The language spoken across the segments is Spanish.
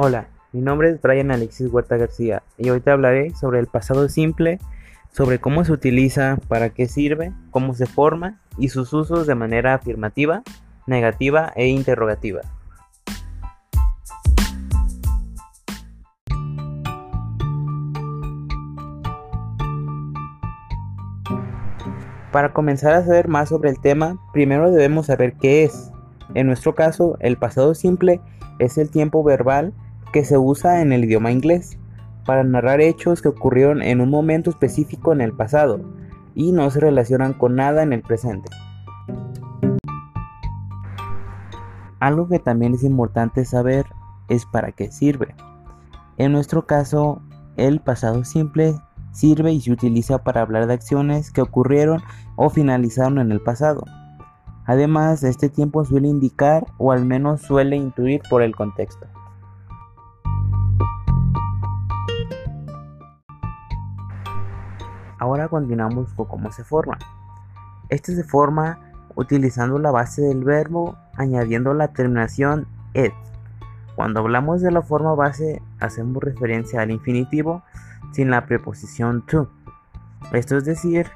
Hola, mi nombre es Brian Alexis Huerta García y hoy te hablaré sobre el pasado simple, sobre cómo se utiliza, para qué sirve, cómo se forma y sus usos de manera afirmativa, negativa e interrogativa. Para comenzar a saber más sobre el tema, primero debemos saber qué es. En nuestro caso, el pasado simple es el tiempo verbal que se usa en el idioma inglés para narrar hechos que ocurrieron en un momento específico en el pasado y no se relacionan con nada en el presente. Algo que también es importante saber es para qué sirve. En nuestro caso, el pasado simple sirve y se utiliza para hablar de acciones que ocurrieron o finalizaron en el pasado. Además, este tiempo suele indicar o al menos suele intuir por el contexto. Ahora continuamos con cómo se forma. Este se forma utilizando la base del verbo añadiendo la terminación ed. Cuando hablamos de la forma base hacemos referencia al infinitivo sin la preposición to. Esto es decir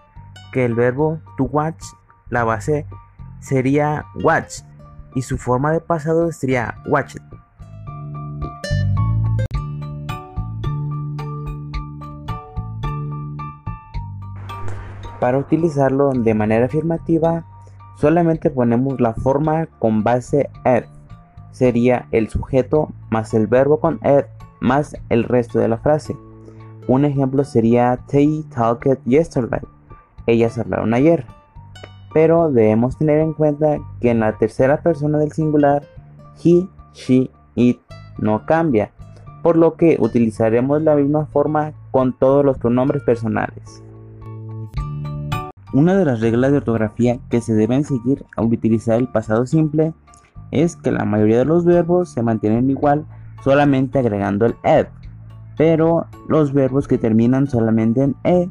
que el verbo to watch, la base sería watch y su forma de pasado sería watched. Para utilizarlo de manera afirmativa, solamente ponemos la forma con base ed. Sería el sujeto más el verbo con ed más el resto de la frase. Un ejemplo sería They talked yesterday. Ellas hablaron ayer. Pero debemos tener en cuenta que en la tercera persona del singular, he, she, it no cambia, por lo que utilizaremos la misma forma con todos los pronombres personales. Una de las reglas de ortografía que se deben seguir al utilizar el pasado simple es que la mayoría de los verbos se mantienen igual solamente agregando el ed, pero los verbos que terminan solamente en e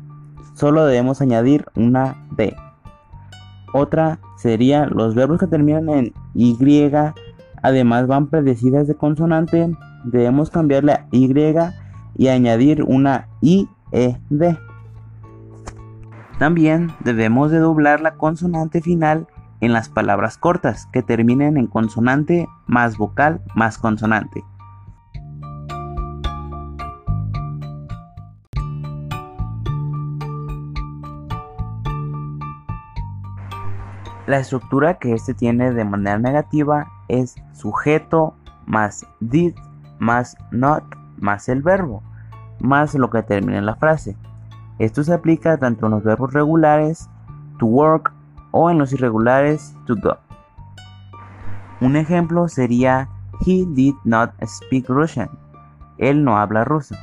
solo debemos añadir una d. Otra sería los verbos que terminan en y, además van predecidas de consonante, debemos cambiarle a y y añadir una ied. También debemos de doblar la consonante final en las palabras cortas que terminen en consonante más vocal más consonante. La estructura que este tiene de manera negativa es sujeto más did más not más el verbo más lo que termina en la frase. Esto se aplica tanto en los verbos regulares, to work, o en los irregulares, to go. Un ejemplo sería He did not speak Russian. Él no habla ruso.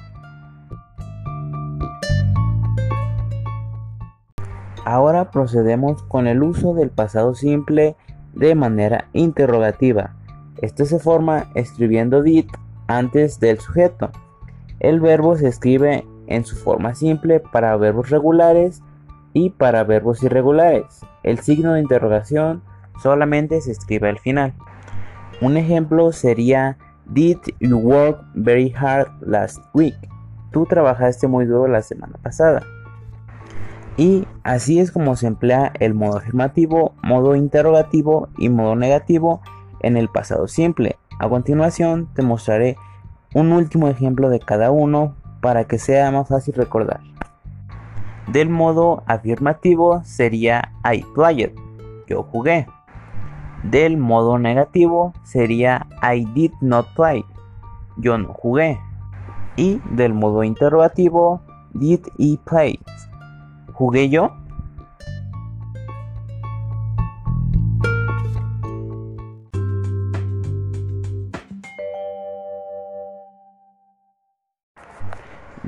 Ahora procedemos con el uso del pasado simple de manera interrogativa. Esto se forma escribiendo did antes del sujeto. El verbo se escribe en su forma simple para verbos regulares y para verbos irregulares. El signo de interrogación solamente se escribe al final. Un ejemplo sería Did you work very hard last week? Tú trabajaste muy duro la semana pasada. Y así es como se emplea el modo afirmativo, modo interrogativo y modo negativo en el pasado simple. A continuación te mostraré un último ejemplo de cada uno para que sea más fácil recordar. Del modo afirmativo sería I played, yo jugué. Del modo negativo sería I did not play, yo no jugué. Y del modo interrogativo, did he play, ¿jugué yo?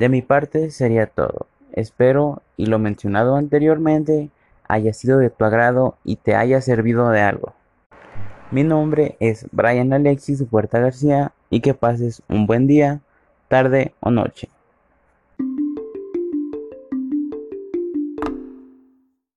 De mi parte sería todo. Espero y lo mencionado anteriormente haya sido de tu agrado y te haya servido de algo. Mi nombre es Brian Alexis Huerta García y que pases un buen día, tarde o noche.